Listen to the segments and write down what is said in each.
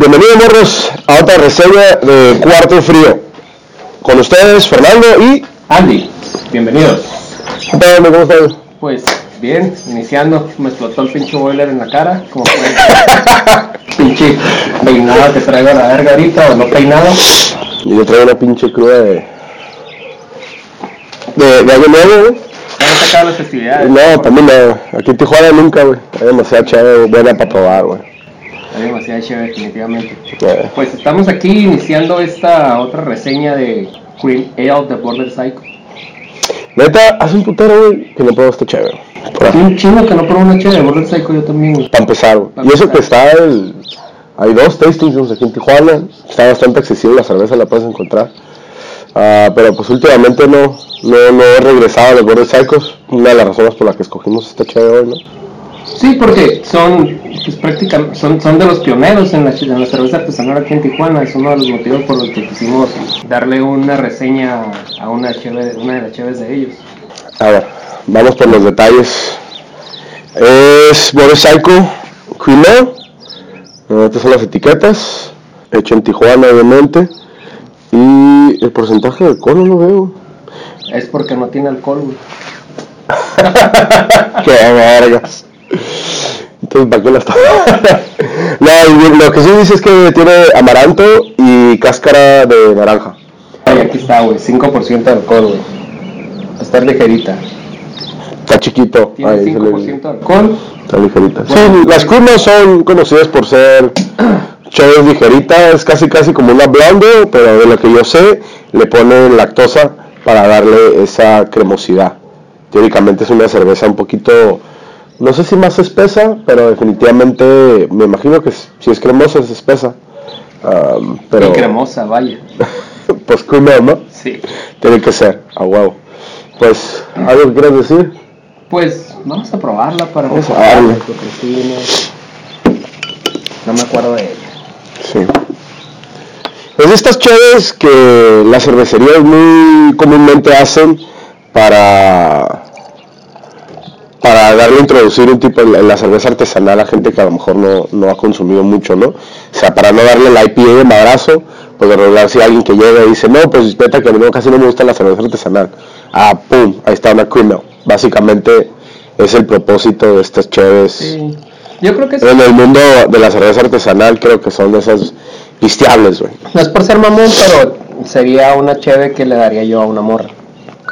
Bienvenidos morros a otra reseña de Cuarto Frío. Con ustedes Fernando y Andy, bienvenidos. ¿Qué tal, Andy? ¿Cómo estás? Pues bien, iniciando, me explotó el pinche boiler en la cara, como fue pinche peinado que traigo a la verga ahorita o no peinado. Y yo traigo una pinche cruda de. de, de año nuevo, güey. Las festividades. No, también no. Aquí en Tijuana nunca, güey. Hay demasiada chévere buena para probar, güey. Hay demasiada chévere, definitivamente. Pues estamos aquí iniciando esta otra reseña de Cream Ale de Border Psycho. Neta, hace un putero, güey, que no pruebo esta chévere. Hay un chingo que no probó una chévere de Border Psycho, yo también. Para empezar, güey. Pa' Y eso que está el... Hay dos tastings aquí en Tijuana. Está bastante accesible, la cerveza la puedes encontrar. Ah, pero pues últimamente no, no, no he regresado a los Border Cycles. Una de las razones por las que escogimos esta chévere hoy, ¿no? Sí, porque son, pues, prácticamente, son, son de los pioneros en la, en la cerveza artesanal aquí en Tijuana. Es uno de los motivos por los que quisimos darle una reseña a una, cheve- una de las cheves de ellos. A ver, vamos por los detalles. Es Ale. Eh, Estas son las etiquetas. Hecho en Tijuana, obviamente. Y el porcentaje de alcohol no lo veo. Es porque no tiene alcohol, güey. Qué vergas. Entonces, ¿para qué la está? no, y lo que sí dice es que tiene amaranto y cáscara de naranja. Ay, aquí está, güey. 5% de alcohol, güey. Estar ligerita. Está chiquito. Tiene Ahí se le- 5% de alcohol. Está ligerita. Sí, Bueno. las curvas son conocidas por ser chéveres ligeritas, casi casi como una blonde, pero de lo que yo sé, le ponen lactosa para darle esa cremosidad. Teóricamente es una cerveza un poquito, no sé si más espesa, pero definitivamente me imagino que si es cremosa es espesa. Pero Y cremosa, vaya. pues ale, ¿no? Sí. Tiene que ser, a. Pues, ¿algo que quieras decir? Pues vamos a probarla para Vamos a recordarla, darle. porque sí, no, me acuerdo de ella. Sí. Es de estas chaves que las cervecerías muy comúnmente hacen para para darle a introducir un tipo de la cerveza artesanal a gente que a lo mejor no, no ha consumido mucho, ¿no? O sea, para no darle la IPA de madrazo, pues de regular si alguien que llega y dice, no, pues respeta que a mí no, casi no me gusta la cerveza artesanal. Ah, pum, ahí está una ale. Básicamente es el propósito de estas chaves. Sí. Yo creo que En el mundo de la cerveza artesanal creo que son de esas pisteables, güey. no es por ser mamón, pero sería una cheve que le daría yo a una morra.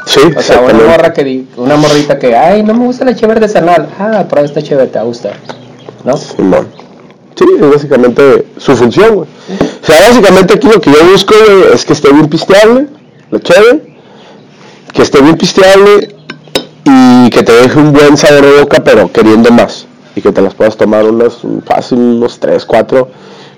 Sí, O sea, una morra que di- una morrita que, ay, no me gusta la cheve artesanal. Ah, prueba esta cheve, te va a gustar. ¿No? Simón. Sí, es básicamente su función, güey. O sea, básicamente aquí lo que yo busco, güey, es que esté bien pisteable, la chévere, que esté bien pisteable y que te deje un buen sabor de boca, pero queriendo más. Y que te las puedas tomar unos, fácil, unos 3, 4,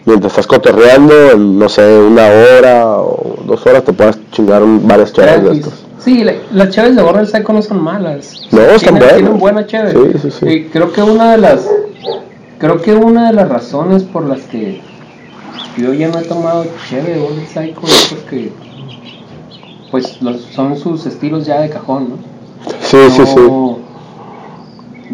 mientras estás cotorreando, en, no sé, una hora o dos horas te puedas chingar varias chéveres de estos. Sí, la- las cheves de Border Psycho no son malas. No, están buenas. tienen buena. Sí, sí, sí. Y creo que una de las creo que una de las razones por las que yo ya no he tomado cheve de Border Psycho es porque pues los- son sus estilos ya de cajón, ¿no? Sí, sí, sí. No-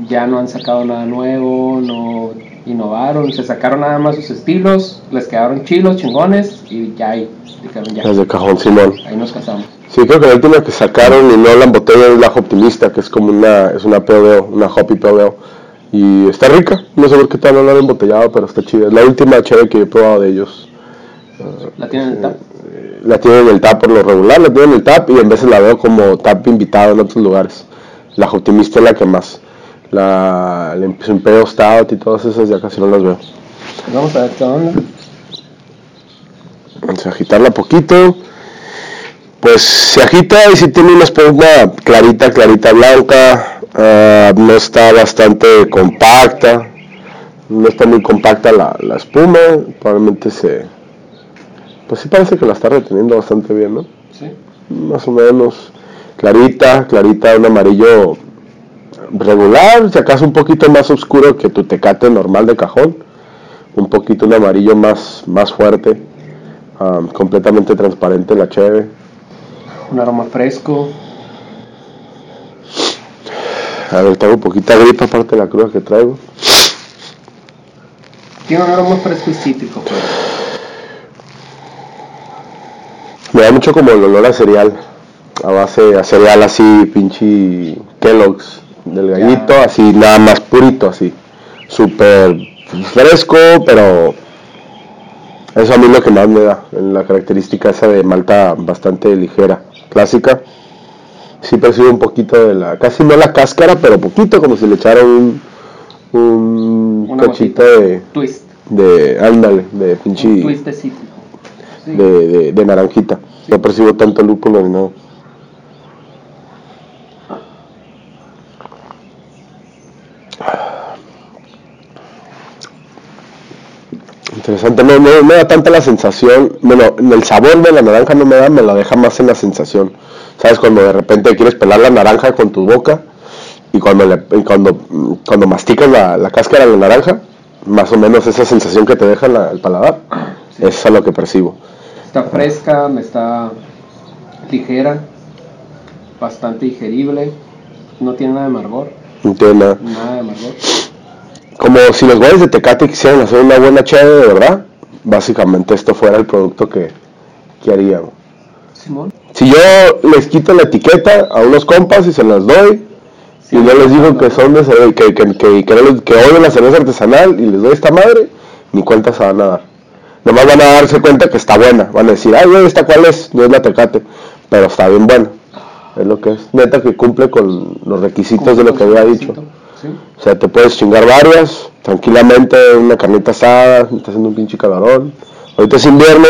Ya no han sacado nada nuevo, no innovaron, se sacaron nada más sus estilos, les quedaron chilos, chingones y ya ahí, dijeron ya, Las de cajón, Simón. ahí nos casamos. Sí, creo que la última que sacaron y no la botella es la Optimista, que es como una, es una PODO, una Hoppy PODO. Y está rica, no sé por qué tal no la han embotellado, pero está chida. Es la última chévere que he probado de ellos. ¿La tienen en el tap? Eh, La tienen en el tap por lo regular, la tienen en el tap y en veces la veo como tap invitado en otros lugares. La Optimista es la que más. La, el Imperial Stout y todas esas ya casi no las veo. Vamos a ver qué onda. Vamos a agitarla poquito. Pues se agita y si tiene una espuma clarita, clarita blanca. ah, no está bastante compacta. No está muy compacta la, la espuma. Probablemente se... Pues sí parece que la está reteniendo bastante bien, ¿no? Sí. Más o menos clarita, clarita, un amarillo regular, si acaso un poquito más oscuro que tu tecate normal de cajón. Un poquito un amarillo más, más fuerte. Um, completamente transparente la cheve. Un aroma fresco. A ver, tengo poquita gripa aparte de la cruda que traigo. Tiene un aroma fresco y cítrico. Pues. Me da mucho como el olor a cereal. A base a cereal así, pinche Kellogg's. Del gallito, así, nada más purito, así. Súper fresco, pero eso a mí lo que más me da, en la característica esa de malta bastante ligera, clásica. Sí percibo un poquito de la, casi no la cáscara, pero poquito, como si le echara un, un Una cachito de, Twist. de, ándale, de pinche, Un twist de cítrico. Sí. de, de, de naranjita. No percibo tanto lúpulo ni nada. Interesante, no, no me da tanta la sensación, bueno, el sabor de la naranja no me da, me la deja más en la sensación. ¿Sabes? Cuando de repente quieres pelar la naranja con tu boca y cuando, le, y cuando, cuando masticas la, la cáscara de la naranja, más o menos esa sensación que te deja la- el paladar, eso es lo que percibo. Está fresca, me está ligera, bastante digerible, no tiene nada de amargor, No tiene nada. nada de amargor. Como si los güeyes de Tecate quisieran hacer una buena chave de verdad, básicamente esto fuera el producto que, que haríamos. Simón. Si yo les quito la etiqueta a unos compas y se las doy, y no les digo que son de que, que, que, que, odian la cerveza artesanal y les doy esta madre, ni cuenta se van a dar. Nomás van a darse cuenta que está buena. Van a decir, ay, güey, ¿esta cuál es? No es la Tecate, pero está bien buena. Es lo que es. Neta que cumple con los requisitos de lo que había dicho. O sea, te puedes chingar varias, tranquilamente, una carnita asada, estás haciendo un pinche calorón. Ahorita es invierno,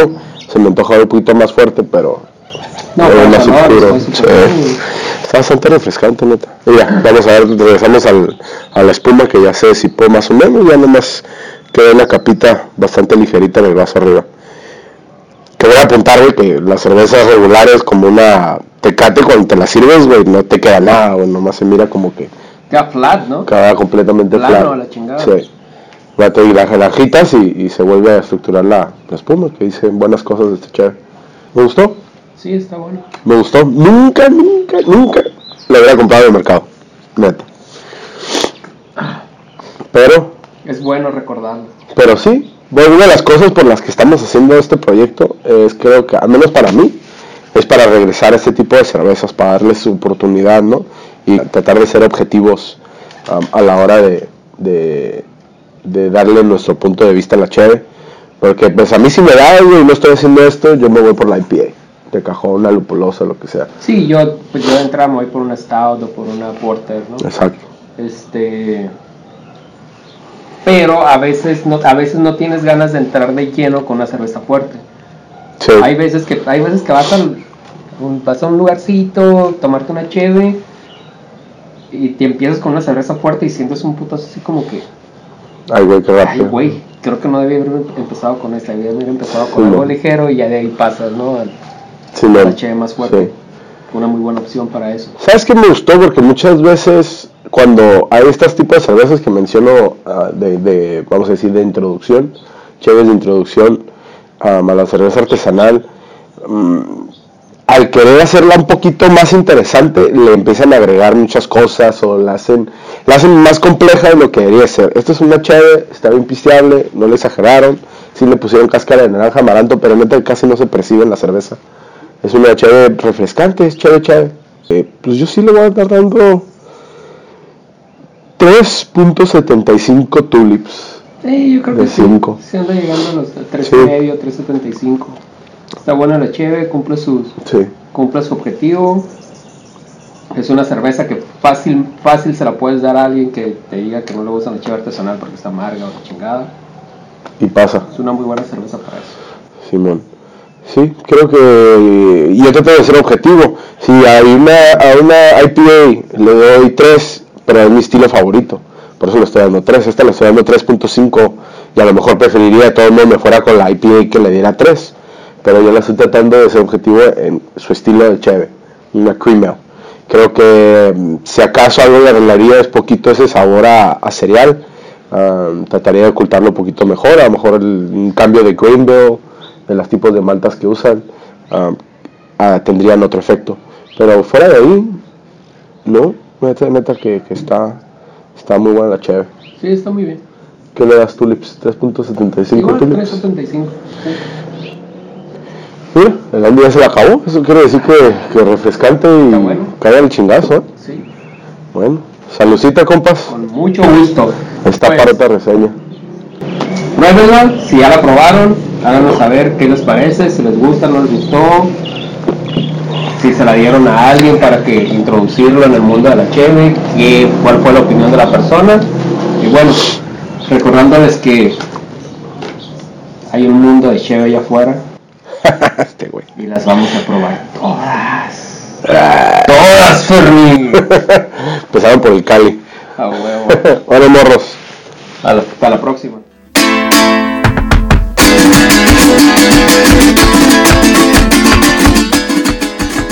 se me antoja un poquito más fuerte, pero No, pero pero más calor, oscuro. estoy Sí. súper bien. Está bastante refrescante, neta. Y ya, vamos a ver, regresamos al, a la espuma que ya se disipó más o menos, ya nomás queda una capita bastante ligerita en el vaso arriba. Que voy a apuntar, güey, que las cervezas regulares como una tecate cuando te la sirves, güey, no te queda nada, güey, nomás se mira como que Queda flat, ¿no? queda completamente Plano, flat. a la chingada. Sí. Ya te la la agitas y, y se vuelve a estructurar la, la espuma, que dicen buenas cosas de este chévere. ¿Me gustó? Sí, está bueno. Me gustó. Nunca, nunca, nunca la hubiera comprado en el mercado. Neta. Pero, Es bueno recordarlo. pero sí. Bueno, una de las cosas por las que estamos haciendo este proyecto es, creo que, al menos para mí, es para regresar a este tipo de cervezas, para darles su oportunidad, ¿no? Y tratar de ser objetivos um, a la hora de, de, de darle nuestro punto de vista a la cheve. Porque, pues, a mí si me da, güey, y no estoy haciendo esto, yo me voy por la IPA. De cajón, una lupulosa, lo que sea. Sí, yo, pues yo me voy por una stout o por una porter, ¿no? Exacto. Este. Pero a veces no, a veces no tienes ganas de entrar de lleno con una cerveza fuerte. Sí. Hay veces que, hay veces que vas, al, vas a un lugarcito, tomarte una cheve y te empiezas con una cerveza fuerte y sientes un putazo así como que, Ay, güey, qué ay, güey, creo que no debía haber empezado con esta, debía haber empezado con Sí, algo no. ligero y ya de ahí pasas, ¿no? Al- Sí, no. más fuerte. Sí. Una muy buena opción para eso. ¿Sabes qué me gustó? Porque muchas veces cuando hay estos tipos de cervezas que menciono ah, de, de, vamos a decir, de introducción, cheves de introducción um, a la cerveza artesanal, mm, al querer hacerla un poquito más interesante, le empiezan a agregar muchas cosas o la hacen, la hacen más compleja de lo que debería ser. Esto es una cheve, está bien pisteable, no le exageraron, sí le pusieron cáscara de naranja amaranto, pero neta casi no se percibe en la cerveza. Es una cheve refrescante, es cheve cheve. Eh, pues yo sí le voy a estar dando 3.75 tulips. Sí, yo creo De que sí. cinco. Se anda llegando a los tres Sí. y medio, 3.75. Está buena la cheve, cumple sus, Sí, cumple su objetivo. Es una cerveza que fácil, fácil se la puedes dar a alguien que te diga que no le gusta la cheve artesanal porque está amarga o chingada. y pasa, Es una muy buena cerveza para eso. Simón. Sí, creo que. Y yo trato de ser objetivo. Si a una, a una IPA le doy 3, pero es mi estilo favorito. Por eso le estoy dando 3. Esta le estoy dando 3.5. Y a lo mejor preferiría todo el mundo me fuera con la IPA que le diera 3. Pero yo la estoy tratando de ser objetivo en su estilo de cheve. Una cream ale. Creo que mm, si acaso algo le arreglaría es poquito ese sabor a, a cereal. Trataría de ocultarlo un poquito mejor. A lo mejor el- un cambio de grain bill, de los tipos de maltas que usan, ah, ah, tendrían otro efecto. Pero fuera de ahí, no, neta, neta que, que está, está muy buena la cheve. Sí, está muy bien. ¿Qué le das tulips? 3.75 Igual, tulips. 3.75. Sí. Mira, el Andy ya se la acabó. Eso quiere decir que, que refrescante y bueno. cae el chingazo. ¿eh? Sí, Bueno, saludcita, compas. con mucho gusto. Está Pues, para otra reseña. Pruébenla, si ya la probaron, háganos saber qué les parece, si les gusta, no les gustó, si se la dieron a alguien para que introducirlo en el mundo de la cheve, qué- cuál fue la opinión de la persona. Y bueno, recordándoles que hay un mundo de cheve allá afuera este güey. y las vamos a probar todas. Todas, Fermín. Empezaron por el Cali. A huevo. bueno, morros. Hasta la próxima.